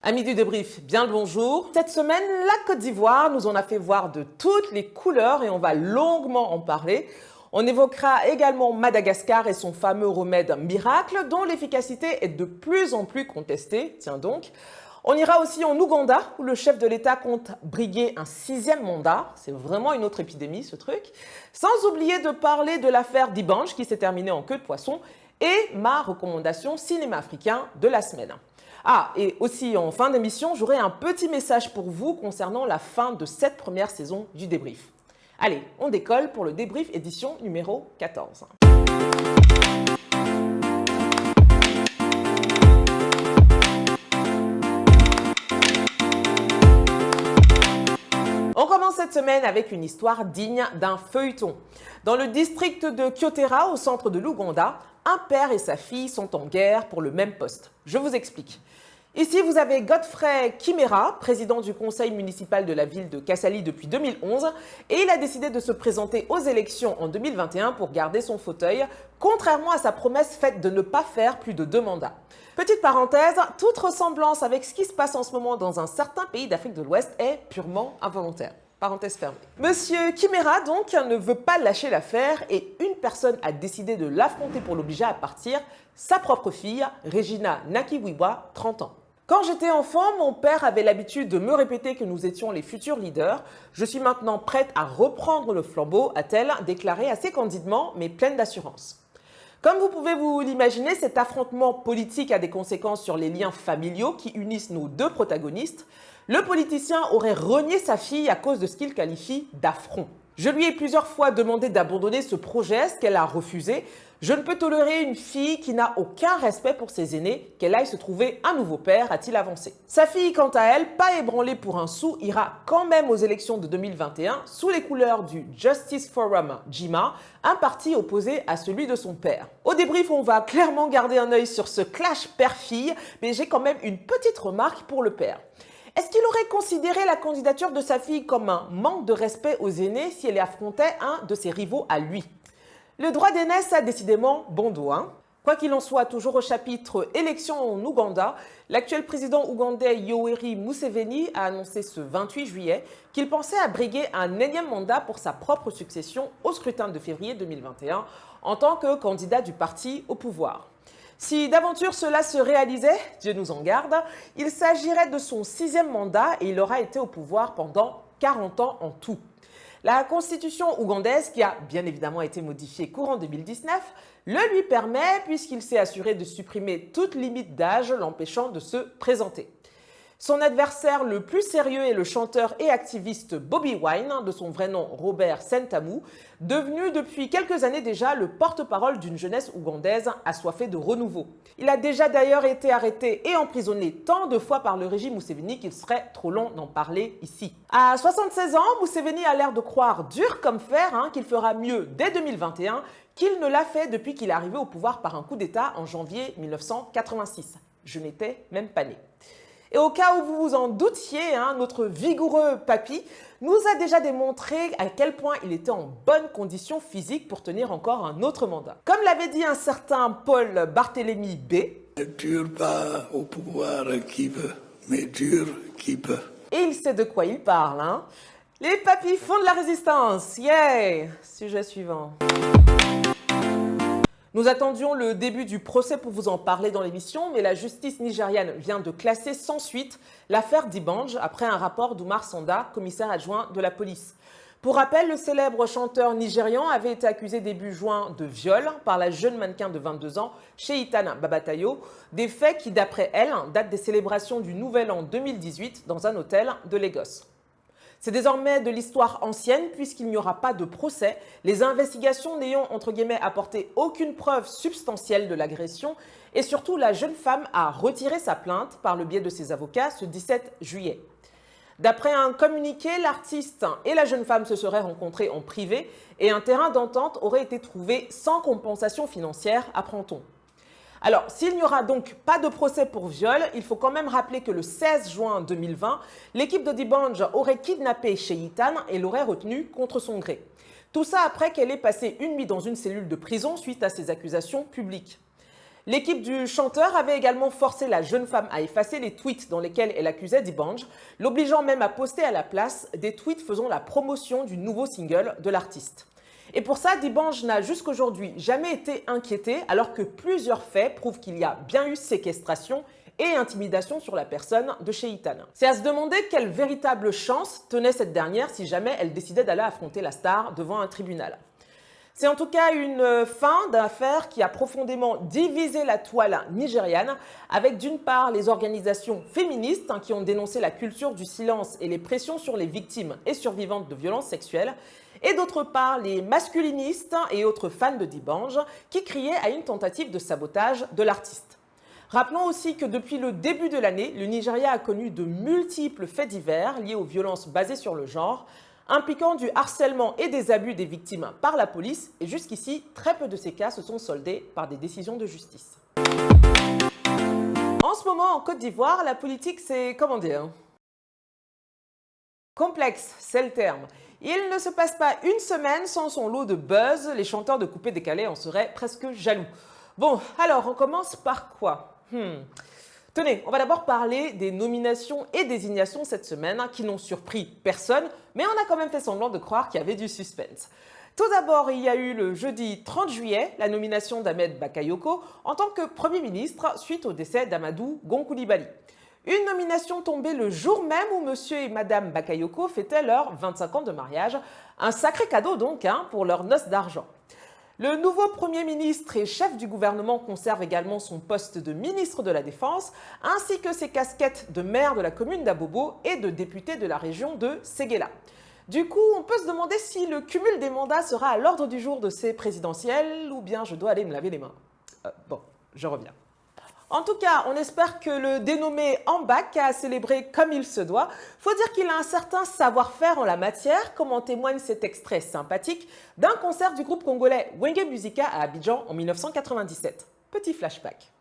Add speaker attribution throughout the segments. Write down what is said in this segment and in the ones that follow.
Speaker 1: Amis du débrief, bien le bonjour. Cette semaine, la Côte d'Ivoire nous en a fait voir de toutes les couleurs et on va longuement en parler. On évoquera également Madagascar et son fameux remède miracle dont l'efficacité est de plus en plus contestée. Tiens donc. On ira aussi en Ouganda où le chef de l'État compte briguer un sixième mandat. C'est vraiment une autre épidémie ce truc. Sans oublier de parler de l'affaire Dibange qui s'est terminée en queue de poisson et ma recommandation cinéma africain de la semaine. Ah, et aussi en fin d'émission, j'aurai un petit message pour vous concernant la fin de cette première saison du débrief. Allez, on décolle pour le débrief édition numéro 14. On commence cette semaine avec une histoire digne d'un feuilleton. Dans le district de Kyotera, au centre de l'Ouganda, un père et sa fille sont en guerre pour le même poste. Je vous explique. Ici, vous avez Godfrey Kimera, président du conseil municipal de la ville de Kassali depuis 2011, et il a décidé de se présenter aux élections en 2021 pour garder son fauteuil, contrairement à sa promesse faite de ne pas faire plus de deux mandats. Petite parenthèse, toute ressemblance avec ce qui se passe en ce moment dans un certain pays d'Afrique de l'Ouest est purement involontaire. Parenthèse fermée. Monsieur Kimera, donc, ne veut pas lâcher l'affaire et une personne a décidé de l'affronter pour l'obliger à partir, sa propre fille, Regina Nakiwiwa, 30 ans. Quand j'étais enfant, mon père avait l'habitude de me répéter que nous étions les futurs leaders. Je suis maintenant prête à reprendre le flambeau, a-t-elle déclaré assez candidement, mais pleine d'assurance. Comme vous pouvez vous l'imaginer, cet affrontement politique a des conséquences sur les liens familiaux qui unissent nos deux protagonistes. Le politicien aurait renié sa fille à cause de ce qu'il qualifie d'affront. Je lui ai plusieurs fois demandé d'abandonner ce projet, ce qu'elle a refusé. Je ne peux tolérer une fille qui n'a aucun respect pour ses aînés, qu'elle aille se trouver un nouveau père, a-t-il avancé. Sa fille, quant à elle, pas ébranlée pour un sou, ira quand même aux élections de 2021 sous les couleurs du Justice Forum JIMA, un parti opposé à celui de son père. Au débrief, on va clairement garder un œil sur ce clash père-fille, mais j'ai quand même une petite remarque pour le père. Est-ce qu'il aurait considéré la candidature de sa fille comme un manque de respect aux aînés si elle affrontait un de ses rivaux à lui? Le droit d'aînesse a décidément bon dos. Hein Quoi qu'il en soit, toujours au chapitre élections en Ouganda, l'actuel président ougandais Yoweri Museveni a annoncé ce 28 juillet qu'il pensait à briguer un énième mandat pour sa propre succession au scrutin de février 2021 en tant que candidat du parti au pouvoir. Si d'aventure cela se réalisait, Dieu nous en garde, il s'agirait de son sixième mandat et il aura été au pouvoir pendant 40 ans en tout. La constitution ougandaise, qui a bien évidemment été modifiée courant 2019, le lui permet puisqu'il s'est assuré de supprimer toute limite d'âge l'empêchant de se présenter. Son adversaire le plus sérieux est le chanteur et activiste Bobby Wine, de son vrai nom Robert Sentamu, devenu depuis quelques années déjà le porte-parole d'une jeunesse ougandaise assoiffée de renouveau. Il a déjà d'ailleurs été arrêté et emprisonné tant de fois par le régime Museveni qu'il serait trop long d'en parler ici. À 76 ans, Museveni a l'air de croire dur comme fer hein, qu'il fera mieux dès 2021 qu'il ne l'a fait depuis qu'il est arrivé au pouvoir par un coup d'État en janvier 1986. Je n'étais même pas né. Et au cas où vous vous en doutiez, hein, notre vigoureux papy nous a déjà démontré à quel point il était en bonne condition physique pour tenir encore un autre mandat. Comme l'avait dit un certain Paul Barthélemy B.
Speaker 2: Ne dure pas au pouvoir qui veut, mais dure qui peut.
Speaker 1: Et il sait de quoi il parle, hein. Les papis font de la résistance. Yay Sujet suivant. Nous attendions le début du procès pour vous en parler dans l'émission, mais la justice nigériane vient de classer sans suite l'affaire Dibange après un rapport d'Oumar Sanda, commissaire adjoint de la police. Pour rappel, le célèbre chanteur nigérian avait été accusé début juin de viol par la jeune mannequin de 22 ans, Sheitana Babatayo, des faits qui, d'après elle, datent des célébrations du Nouvel An 2018 dans un hôtel de Lagos. C'est désormais de l'histoire ancienne puisqu'il n'y aura pas de procès, les investigations n'ayant entre guillemets apporté aucune preuve substantielle de l'agression et surtout la jeune femme a retiré sa plainte par le biais de ses avocats ce 17 juillet. D'après un communiqué, l'artiste et la jeune femme se seraient rencontrés en privé et un terrain d'entente aurait été trouvé sans compensation financière, apprend-on. Alors, s'il n'y aura donc pas de procès pour viol, il faut quand même rappeler que le 16 juin 2020, l'équipe de Dibange aurait kidnappé Sheyitan et l'aurait retenu contre son gré. Tout ça après qu'elle ait passé une nuit dans une cellule de prison suite à ces accusations publiques. L'équipe du chanteur avait également forcé la jeune femme à effacer les tweets dans lesquels elle accusait Dibange, l'obligeant même à poster à la place des tweets faisant la promotion du nouveau single de l'artiste. Et pour ça, Dibange n'a jusqu'aujourd'hui jamais été inquiété, alors que plusieurs faits prouvent qu'il y a bien eu séquestration et intimidation sur la personne de chez. C'est à se demander quelle véritable chance tenait cette dernière si jamais elle décidait d'aller affronter la star devant un tribunal. C'est en tout cas une fin d'affaire qui a profondément divisé la toile nigériane, avec d'une part les organisations féministes hein, qui ont dénoncé la culture du silence et les pressions sur les victimes et survivantes de violences sexuelles, et d'autre part les masculinistes et autres fans de Dibange qui criaient à une tentative de sabotage de l'artiste. Rappelons aussi que depuis le début de l'année, le Nigeria a connu de multiples faits divers liés aux violences basées sur le genre, impliquant du harcèlement et des abus des victimes par la police, et jusqu'ici, très peu de ces cas se sont soldés par des décisions de justice. En ce moment, en Côte d'Ivoire, la politique, c'est comment dire Complexe, c'est le terme. Il ne se passe pas une semaine sans son lot de buzz. Les chanteurs de coupé décalé en seraient presque jaloux. Bon, alors on commence par quoi? Hmm. Tenez, on va d'abord parler des nominations et désignations cette semaine qui n'ont surpris personne, mais on a quand même fait semblant de croire qu'il y avait du suspense. Tout d'abord, il y a eu le jeudi 30 juillet la nomination d'Ahmed Bakayoko en tant que Premier ministre suite au décès d'Amadou Gonkoulibaly. Une nomination tombée le jour même où monsieur et madame Bakayoko fêtaient leurs 25 ans de mariage. Un sacré cadeau donc hein, pour leur noces d'argent. Le nouveau Premier ministre et chef du gouvernement conserve également son poste de ministre de la Défense, ainsi que ses casquettes de maire de la commune d'Abobo et de député de la région de Séguéla. Du coup, on peut se demander si le cumul des mandats sera à l'ordre du jour de ces présidentielles ou bien je dois aller me laver les mains. Euh, bon, je reviens. En tout cas, on espère que le dénommé Ambak a célébré comme il se doit. Faut dire qu'il a un certain savoir-faire en la matière, comme en témoigne cet extrait sympathique d'un concert du groupe congolais Wenge Musica à Abidjan en 1997. Petit flashback.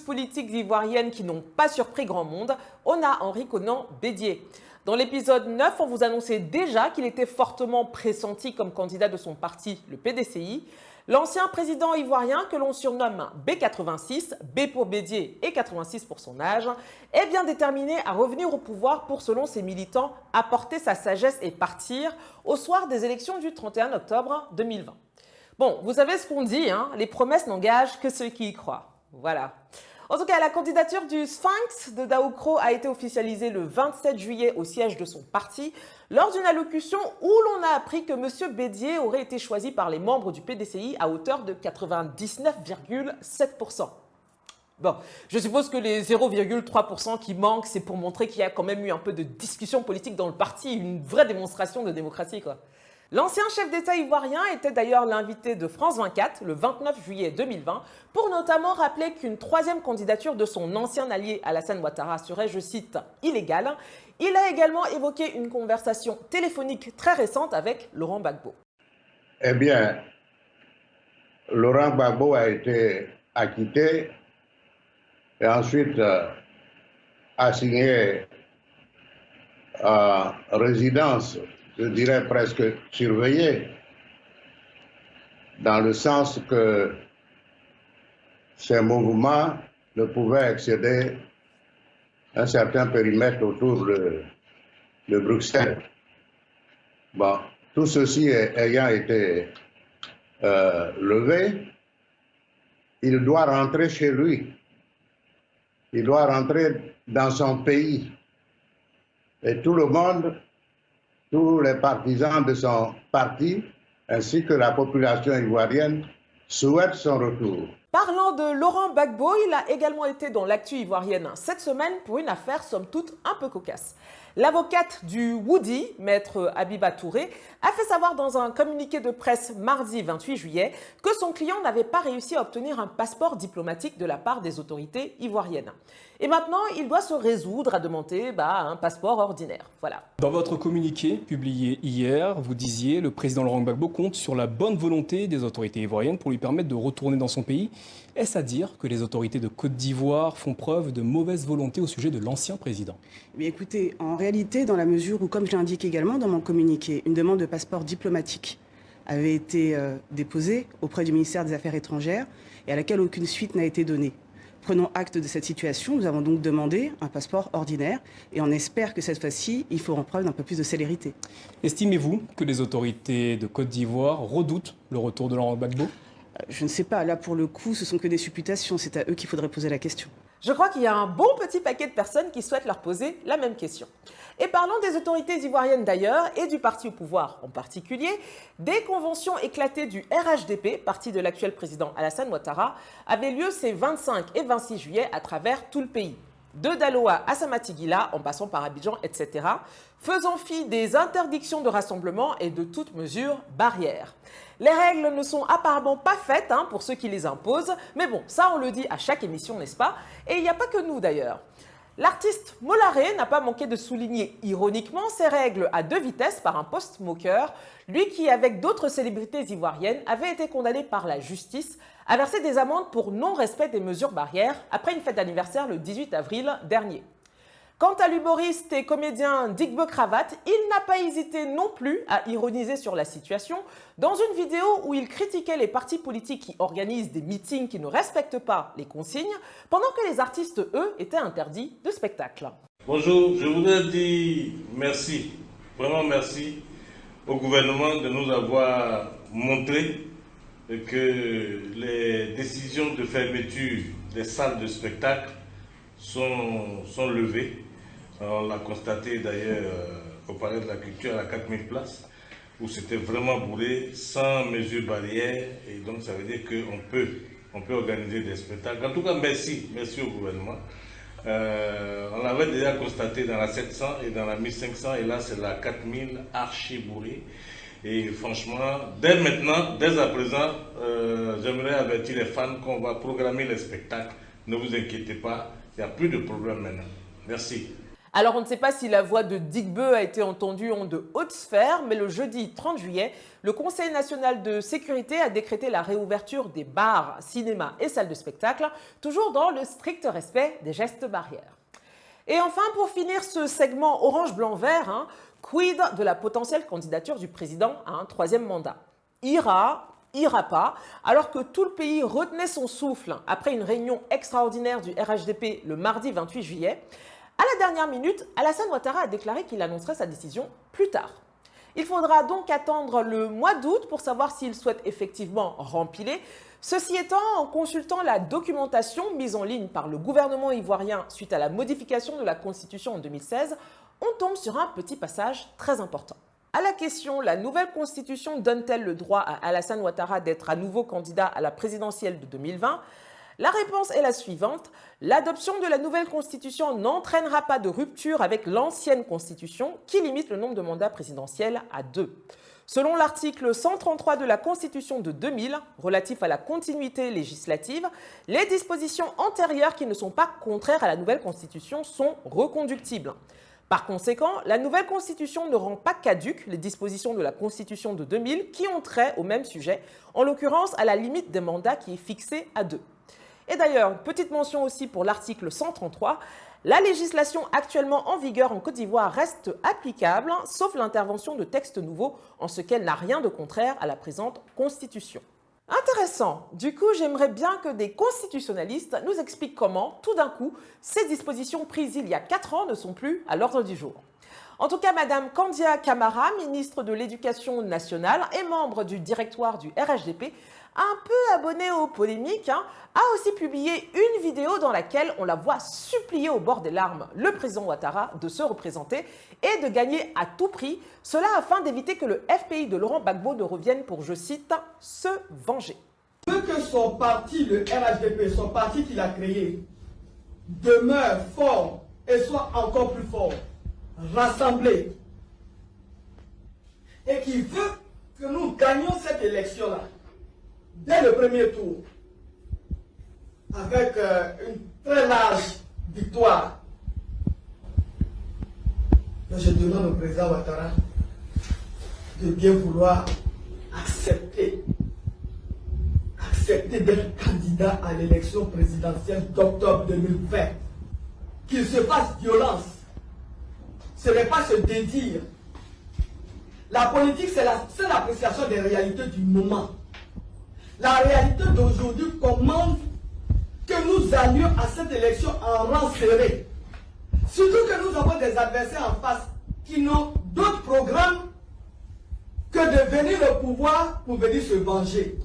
Speaker 1: Politiques ivoiriennes qui n'ont pas surpris grand monde, on a Henri Conan Bédier. Dans l'épisode 9, on vous annonçait déjà qu'il était fortement pressenti comme candidat de son parti, le PDCI. L'ancien président ivoirien, que l'on surnomme B86, B pour Bédier et 86 pour son âge, est bien déterminé à revenir au pouvoir pour, selon ses militants, apporter sa sagesse et partir au soir des élections du 31 octobre 2020. Bon, vous savez ce qu'on dit, hein les promesses n'engagent que ceux qui y croient. Voilà. En tout cas, la candidature du Sphinx de Daoukro a été officialisée le 27 juillet au siège de son parti lors d'une allocution où l'on a appris que M. Bédier aurait été choisi par les membres du PDCI à hauteur de 99,7%. Bon, je suppose que les 0,3% qui manquent, c'est pour montrer qu'il y a quand même eu un peu de discussion politique dans le parti, une vraie démonstration de démocratie, quoi. L'ancien chef d'État ivoirien était d'ailleurs l'invité de France 24 le 29 juillet 2020 pour notamment rappeler qu'une troisième candidature de son ancien allié Alassane Ouattara serait, je cite, illégale. Il a également évoqué une conversation téléphonique très récente avec Laurent Gbagbo.
Speaker 3: Eh bien, Laurent Gbagbo a été acquitté et ensuite euh, assigné à résidence je dirais presque surveillé, dans le sens que ces mouvements ne pouvaient excéder un certain périmètre autour de, Bruxelles. Bon, tout ceci ayant été euh, levé, il doit rentrer chez lui. Il doit rentrer dans son pays. Et tout le monde tous les partisans de son parti ainsi que la population ivoirienne souhaitent son retour.
Speaker 1: Parlant de Laurent Gbagbo, il a également été dans l'actu ivoirienne cette semaine pour une affaire somme toute un peu cocasse. L'avocate du Woody, maître Abiba Touré, a fait savoir dans un communiqué de presse mardi 28 juillet que son client n'avait pas réussi à obtenir un passeport diplomatique de la part des autorités ivoiriennes. Et maintenant, il doit se résoudre à demander bah, un passeport ordinaire. Voilà.
Speaker 4: Dans votre communiqué publié hier, vous disiez le président Laurent Gbagbo compte sur la bonne volonté des autorités ivoiriennes pour lui permettre de retourner dans son pays. Est-ce à dire que les autorités de Côte d'Ivoire font preuve de mauvaise volonté au sujet de l'ancien président?
Speaker 5: Mais écoutez, en réalité, dans la mesure où, comme je l'indique également dans mon communiqué, une demande de passeport diplomatique avait été euh, déposée auprès du ministère des Affaires étrangères et à laquelle aucune suite n'a été donnée. Prenons acte de cette situation. Nous avons donc demandé un passeport ordinaire et on espère que cette fois-ci, il faut en preuve d'un peu plus de célérité.
Speaker 4: Estimez-vous que les autorités de Côte d'Ivoire redoutent le retour de Laurent Gbagbo?
Speaker 5: Euh, Je ne sais pas. Là, pour le coup, ce sont que des supputations. C'est à eux qu'il faudrait poser la question.
Speaker 1: Je crois qu'il y a un bon petit paquet de personnes qui souhaitent leur poser la même question. Et parlons des autorités ivoiriennes d'ailleurs et du parti au pouvoir en particulier. Des conventions éclatées du RHDP, parti de l'actuel président Alassane Ouattara, avaient lieu ces 25 et 26 juillet à travers tout le pays de Daloa à Samatigila, en passant par Abidjan, etc., faisant fi des interdictions de rassemblement et de toute mesure barrière. Les règles ne sont apparemment pas faites hein, pour ceux qui les imposent, mais bon, ça on le dit à chaque émission, n'est-ce pas? Et il n'y a pas que nous d'ailleurs. L'artiste Molaré n'a pas manqué de souligner ironiquement ces règles à deux vitesses par un post-moqueur, lui qui, avec d'autres célébrités ivoiriennes, avait été condamné par la justice à verser des amendes pour non-respect des mesures barrières après une fête d'anniversaire le 18 avril dernier. Quant à l'humoriste et comédien Dick Cravate, il n'a pas hésité non plus à ironiser sur la situation dans une vidéo où il critiquait les partis politiques qui organisent des meetings qui ne respectent pas les consignes, pendant que les artistes, eux, étaient interdits de spectacle.
Speaker 6: Bonjour, je voudrais dire merci, vraiment merci au gouvernement de nous avoir montré que les décisions de fermeture des salles de spectacle sont, sont levées on l'a constaté d'ailleurs euh, au Palais de la Culture à 4000 places, où c'était vraiment bourré, sans mesure barrière, et donc ça veut dire qu'on peut, on peut organiser des spectacles. En tout cas, merci, merci au gouvernement. Euh, on l'avait déjà constaté dans la 700 et dans la 1500, et là c'est la 4000 archi bourrée. Et franchement, dès maintenant, dès à présent, euh, j'aimerais avertir les fans qu'on va programmer les spectacles. Ne vous inquiétez pas, il n'y a plus de problème maintenant. Merci.
Speaker 1: Alors, on ne sait pas si la voix de Digbeu a été entendue en de hautes sphères, mais le jeudi 30 juillet, le Conseil national de sécurité a décrété la réouverture des bars, cinémas et salles de spectacle, toujours dans le strict respect des gestes barrières. Et enfin, pour finir ce segment orange-blanc-vert, hein, quid de la potentielle candidature du président à un troisième mandat? Ira, ira pas, alors que tout le pays retenait son souffle après une réunion extraordinaire du RHDP le mardi 28 juillet, à la dernière minute, Alassane Ouattara a déclaré qu'il annoncerait sa décision plus tard. Il faudra donc attendre le mois d'août pour savoir s'il souhaite effectivement rempiler. Ceci étant, en consultant la documentation mise en ligne par le gouvernement ivoirien suite à la modification de la Constitution en 2016, on tombe sur un petit passage très important. À la question La nouvelle Constitution donne-t-elle le droit à Alassane Ouattara d'être à nouveau candidat à la présidentielle de 2020 la réponse est la suivante. L'adoption de la nouvelle constitution n'entraînera pas de rupture avec l'ancienne constitution qui limite le nombre de mandats présidentiels à deux. Selon l'article 133 de la Constitution de 2000, relatif à la continuité législative, les dispositions antérieures qui ne sont pas contraires à la nouvelle Constitution sont reconductibles. Par conséquent, la nouvelle Constitution ne rend pas caduques les dispositions de la Constitution de 2000 qui ont trait au même sujet, en l'occurrence à la limite des mandats qui est fixée à deux. Et d'ailleurs, petite mention aussi pour l'article 133, la législation actuellement en vigueur en Côte d'Ivoire reste applicable, sauf l'intervention de textes nouveaux, en ce qu'elle n'a rien de contraire à la présente Constitution. Intéressant. Du coup, j'aimerais bien que des constitutionnalistes nous expliquent comment, tout d'un coup, ces dispositions prises il y a 4 ans ne sont plus à l'ordre du jour. En tout cas, Madame Candia Camara, ministre de l'Éducation nationale et membre du directoire du RHDP, un peu abonné aux polémiques, hein, a aussi publié une vidéo dans laquelle on la voit supplier au bord des larmes le président Ouattara de se représenter et de gagner à tout prix, cela afin d'éviter que le FPI de Laurent Gbagbo ne revienne pour, je cite, se venger.
Speaker 7: veut que son parti, le RHDP, son parti qu'il a créé, demeure fort et soit encore plus fort, rassemblé, et qui veut que nous gagnions cette élection-là, dès le premier tour, avec euh, une très large victoire. je demande au président Ouattara de bien vouloir accepter, accepter d'être candidat à l'élection présidentielle d'octobre 2020. Qu'il se fasse violence. Ce n'est pas se dédire. La politique, c'est l'appréciation des réalités du moment. La réalité d'aujourd'hui commande que nous allions à cette élection en rang serré. Surtout que nous avons des adversaires en face qui n'ont d'autres programmes que de venir au pouvoir pour venir se venger,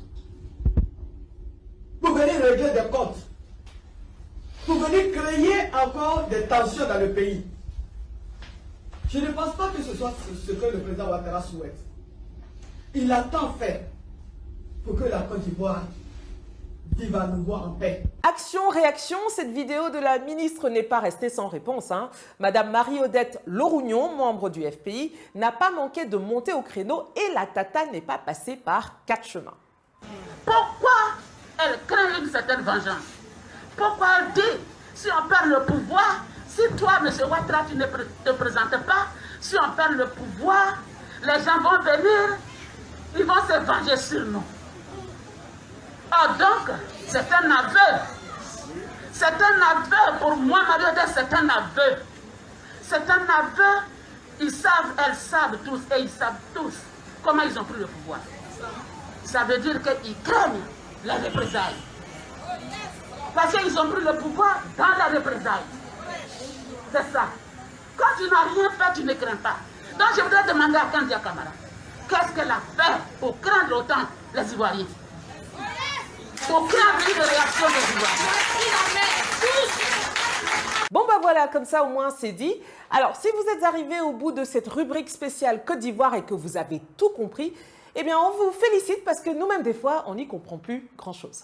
Speaker 7: pour venir régler des comptes, pour venir créer encore des tensions dans le pays. Je ne pense pas que ce soit ce que le président Ouattara souhaite. Il a tant fait pour que la Côte d'Ivoire en paix.
Speaker 1: Action-réaction, cette vidéo de la ministre n'est pas restée sans réponse. Hein. Madame Marie-Odette Lorougnon, membre du FPI, n'a pas manqué de monter au créneau et la tata n'est pas passée par quatre chemins.
Speaker 8: Pourquoi elle craint une certaine vengeance? Pourquoi elle dit, si on perd le pouvoir, si toi, M. Ouattara, tu ne te présentes pas, si on perd le pouvoir, les gens vont venir, ils vont se venger sur nous. Ah, donc, c'est un aveu. C'est un aveu pour moi, Marie c'est un aveu. C'est un aveu. Ils savent, elles savent tous, et ils savent tous comment ils ont pris le pouvoir. Ça veut dire qu'ils craignent les représailles. Parce qu'ils ont pris le pouvoir dans la représailles. C'est ça. Quand tu n'as rien fait, tu ne crains pas. Donc je voudrais demander à Kandia Kamara, qu'est-ce qu'elle a fait pour craindre autant les Ivoiriens?
Speaker 1: Bon bah voilà, comme ça au moins c'est dit. Alors si vous êtes arrivé au bout de cette rubrique spéciale Côte d'Ivoire et que vous avez tout compris, eh bien on vous félicite parce que nous-mêmes des fois on n'y comprend plus grand-chose.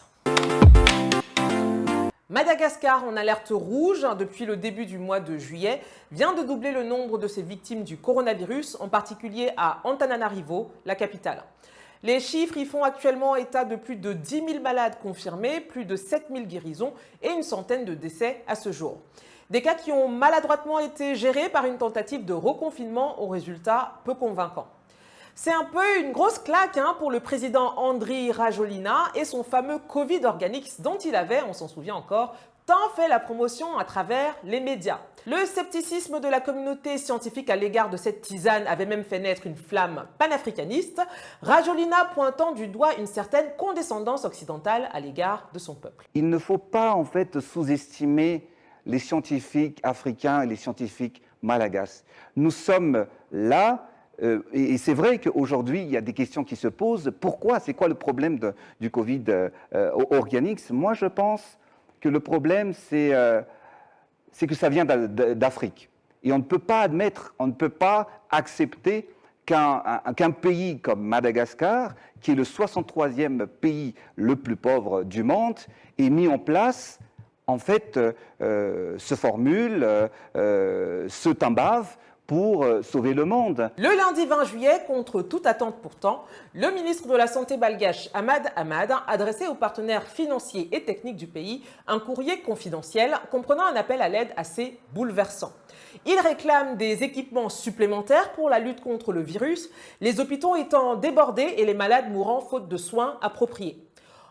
Speaker 1: Madagascar, en alerte rouge depuis le début du mois de juillet, vient de doubler le nombre de ses victimes du coronavirus, en particulier à Antananarivo, la capitale. Les chiffres y font actuellement état de plus de 10 000 malades confirmés, plus de 7 000 guérisons et une centaine de décès à ce jour. Des cas qui ont maladroitement été gérés par une tentative de reconfinement aux résultats peu convaincants. C'est un peu une grosse claque hein, pour le président Andri Rajolina et son fameux Covid Organics dont il avait, on s'en souvient encore, tant fait la promotion à travers les médias. Le scepticisme de la communauté scientifique à l'égard de cette tisane avait même fait naître une flamme panafricaniste, Rajolina pointant du doigt une certaine condescendance occidentale à l'égard de son peuple.
Speaker 9: Il ne faut pas en fait sous-estimer les scientifiques africains et les scientifiques malagasy. Nous sommes là euh, et, c'est vrai qu'aujourd'hui, il y a des questions qui se posent. Pourquoi? C'est quoi le problème du Covid euh, Organics Moi, je pense que le problème, c'est euh, que ça vient d'Afrique. Et on ne peut pas admettre, on ne peut pas accepter qu'un pays comme Madagascar, qui est le 63e pays le plus pauvre du monde, ait mis en place, en fait, euh, ce formule, euh, ce timbave pour euh, sauver le monde.
Speaker 1: Le lundi 20 juillet, contre toute attente pourtant, le ministre de la Santé balgache Ahmad Ahmad a adressé aux partenaires financiers et techniques du pays un courrier confidentiel comprenant un appel à l'aide assez bouleversant. Il réclame des équipements supplémentaires pour la lutte contre le virus, les hôpitaux étant débordés et les malades mourant faute de soins appropriés.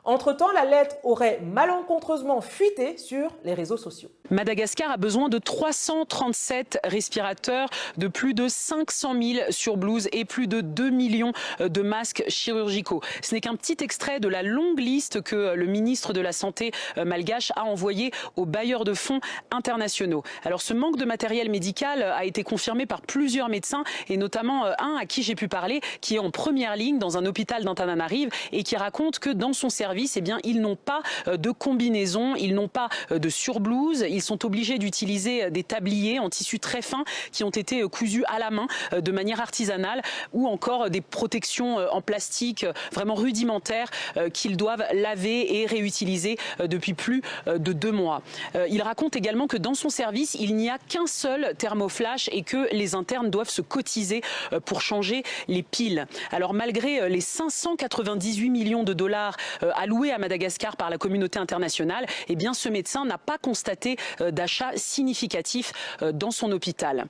Speaker 1: Entre-temps, la lettre aurait malencontreusement fuité sur les réseaux sociaux.
Speaker 10: Madagascar a besoin de 337 respirateurs, de plus de 500 000 surblouses et plus de 2 millions de masques chirurgicaux. Ce n'est qu'un petit extrait de la longue liste que le ministre de la Santé euh, malgache a envoyé aux bailleurs de fonds internationaux. Alors ce manque de matériel médical a été confirmé par plusieurs médecins et notamment euh, un à qui j'ai pu parler qui est en première ligne dans un hôpital d'Antananarive et qui raconte que dans son service, eh bien, ils n'ont pas euh, de combinaison, ils n'ont pas de surblouse, ils sont obligés d'utiliser des tabliers en tissu très fin qui ont été cousus à la main de manière artisanale ou encore des protections en plastique vraiment rudimentaires qu'ils doivent laver et réutiliser depuis plus de deux mois. Il raconte également que dans son service, il n'y a qu'un seul thermoflash et que les internes doivent se cotiser pour changer les piles. Alors malgré les 598 millions de dollars alloués à Madagascar par la communauté internationale, eh bien ce médecin n'a pas constaté d'achat significatif dans son hôpital.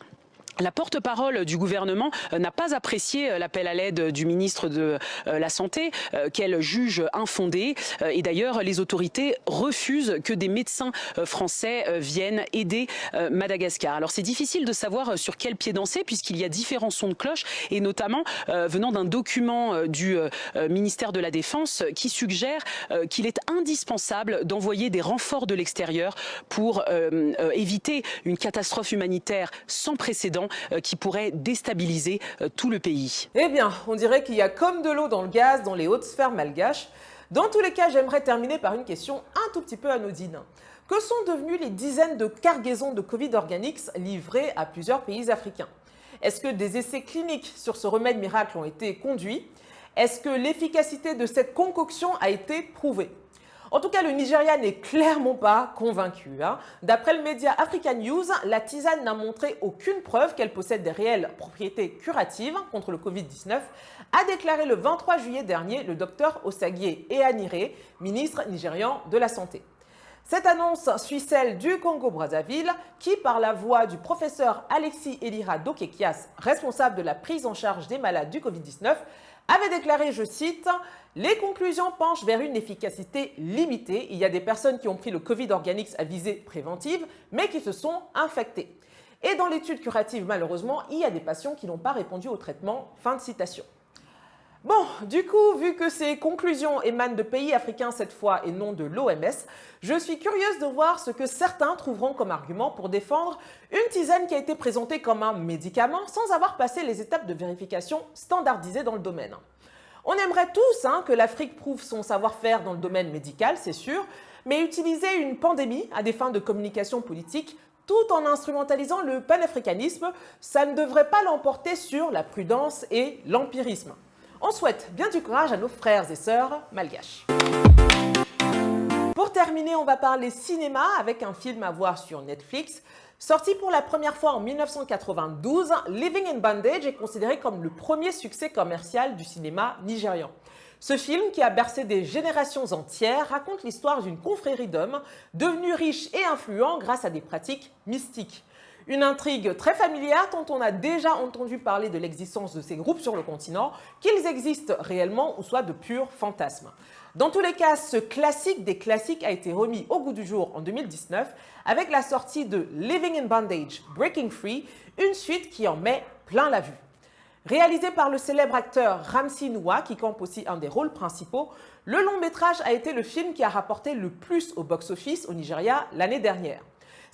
Speaker 10: La porte-parole du gouvernement n'a pas apprécié l'appel à l'aide du ministre de la Santé, qu'elle juge infondé. Et d'ailleurs, les autorités refusent que des médecins français viennent aider Madagascar. Alors c'est difficile de savoir sur quel pied danser, puisqu'il y a différents sons de cloche, et notamment venant d'un document du ministère de la Défense qui suggère qu'il est indispensable d'envoyer des renforts de l'extérieur pour éviter une catastrophe humanitaire sans précédent qui pourrait déstabiliser tout le pays.
Speaker 1: Eh bien, on dirait qu'il y a comme de l'eau dans le gaz dans les hautes sphères malgaches. Dans tous les cas, j'aimerais terminer par une question un tout petit peu anodine. Que sont devenues les dizaines de cargaisons de Covid Organics livrées à plusieurs pays africains? Est-ce que des essais cliniques sur ce remède miracle ont été conduits? Est-ce que l'efficacité de cette concoction a été prouvée? En tout cas, le Nigeria n'est clairement pas convaincu. Hein. D'après le média African News, la tisane n'a montré aucune preuve qu'elle possède des réelles propriétés curatives contre le Covid-19, a déclaré le 23 juillet dernier le docteur Osagie Eanire, ministre nigérian de la Santé. Cette annonce suit celle du Congo-Brazzaville qui, par la voix du professeur Alexis Elira Dokekias, responsable de la prise en charge des malades du Covid-19, avait déclaré, je cite, Les conclusions penchent vers une efficacité limitée. Il y a des personnes qui ont pris le Covid Organics à visée préventive, mais qui se sont infectées. Et dans l'étude curative, malheureusement, il y a des patients qui n'ont pas répondu au traitement. Fin de citation. Bon, du coup, vu que ces conclusions émanent de pays africains cette fois et non de l'OMS, je suis curieuse de voir ce que certains trouveront comme argument pour défendre une tisane qui a été présentée comme un médicament sans avoir passé les étapes de vérification standardisées dans le domaine. On aimerait tous hein, que l'Afrique prouve son savoir-faire dans le domaine médical, c'est sûr, mais utiliser une pandémie à des fins de communication politique tout en instrumentalisant le panafricanisme, ça ne devrait pas l'emporter sur la prudence et l'empirisme. On souhaite bien du courage à nos frères et sœurs malgaches. Pour terminer, on va parler cinéma avec un film à voir sur Netflix. Sorti pour la première fois en 1992, Living in Bandage est considéré comme le premier succès commercial du cinéma nigérian. Ce film, qui a bercé des générations entières, raconte l'histoire d'une confrérie d'hommes devenus riches et influents grâce à des pratiques mystiques. Une intrigue très familière dont on a déjà entendu parler de l'existence de ces groupes sur le continent, qu'ils existent réellement ou soit de purs fantasmes. Dans tous les cas, ce classique des classiques a été remis au goût du jour en 2019 avec la sortie de Living in Bondage, Breaking Free, une suite qui en met plein la vue. Réalisé par le célèbre acteur Ramsi Noua, qui campe aussi un des rôles principaux, le long métrage a été le film qui a rapporté le plus au box-office au Nigeria l'année dernière.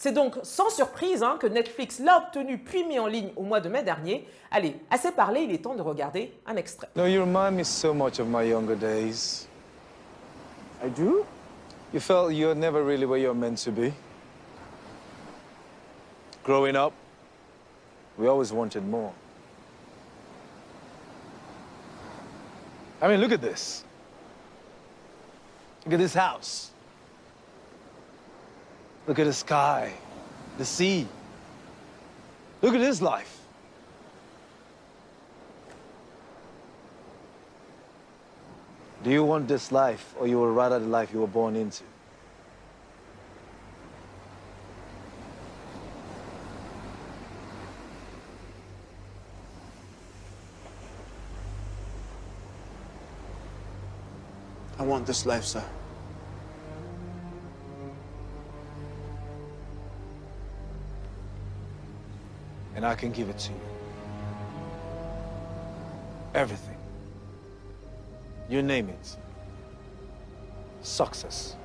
Speaker 1: C'est donc sans surprise hein, que Netflix l'a obtenu puis mis en ligne au mois de mai dernier. Allez, assez parlé, il est temps de regarder un extrait.
Speaker 11: No, you remind me so much of my younger days.
Speaker 12: I do?
Speaker 11: You felt you're never really where you're meant to be. Growing up, we always wanted more. I mean, look at this. Look at this house. Look at the sky, the sea. Look at his life. Do you want this life, or you would rather the life you were born into?
Speaker 12: I want this life, sir.
Speaker 11: And I can give it to you. Everything. You name it. Success,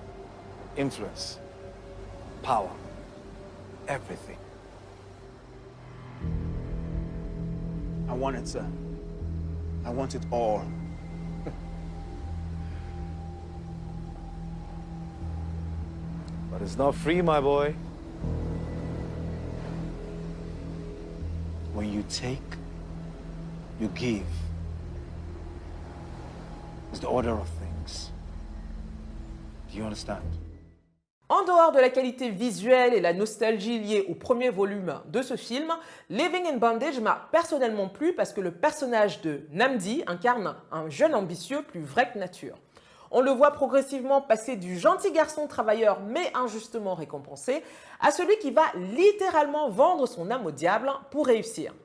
Speaker 11: influence, power, everything.
Speaker 12: I want it, sir. I want it all.
Speaker 11: But it's not free, my boy.
Speaker 12: You take, you give. It's the order of things. Do you understand?
Speaker 1: En dehors de la qualité visuelle et la nostalgie liée au premier volume de ce film, Living in Bondage m'a personnellement plu parce que le personnage de Namdi incarne un jeune ambitieux plus vrai que nature. On le voit progressivement passer du gentil garçon travailleur mais injustement récompensé à celui qui va littéralement vendre son âme au diable pour réussir.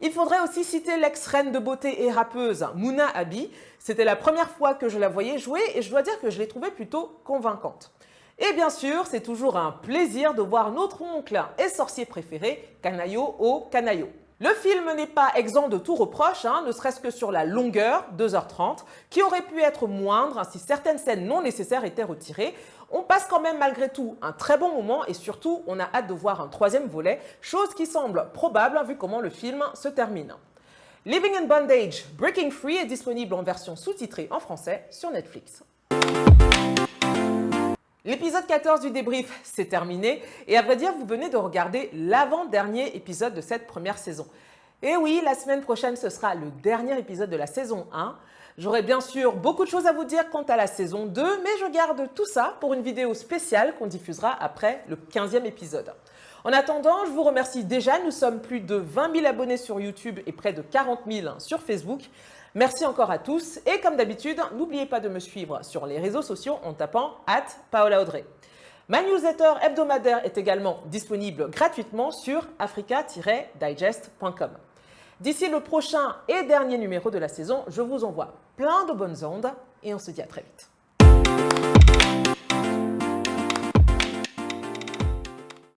Speaker 1: Il faudrait aussi citer l'ex-reine de beauté et rappeuse Mouna Abi. C'était la première fois que je la voyais jouer et je dois dire que je l'ai trouvée plutôt convaincante. Et bien sûr, c'est toujours un plaisir de voir notre oncle et sorcier préféré, Canaillot au Canaillot. Le film n'est pas exempt de tout reproche, hein, ne serait-ce que sur la longueur, 2h30, qui aurait pu être moindre si certaines scènes non nécessaires étaient retirées. On passe quand même malgré tout un très bon moment et surtout, on a hâte de voir un troisième volet, chose qui semble probable vu comment le film se termine. Living in Bondage, Breaking Free est disponible en version sous-titrée en français sur Netflix. L'épisode 14 du débrief, c'est terminé. Et à vrai dire, vous venez de regarder l'avant-dernier épisode de cette première saison. Et oui, la semaine prochaine, ce sera le dernier épisode de la saison 1. J'aurai bien sûr beaucoup de choses à vous dire quant à la saison 2, mais je garde tout ça pour une vidéo spéciale qu'on diffusera après le 15e épisode. En attendant, je vous remercie déjà. Nous sommes plus de 20 000 abonnés sur YouTube et près de 40 000 sur Facebook. Merci encore à tous et comme d'habitude, n'oubliez pas de me suivre sur les réseaux sociaux en tapant at Paola Audrey. Ma newsletter hebdomadaire est également disponible gratuitement sur africa-digest.com. D'ici le prochain et dernier numéro de la saison, je vous envoie plein de bonnes ondes et on se dit à très vite.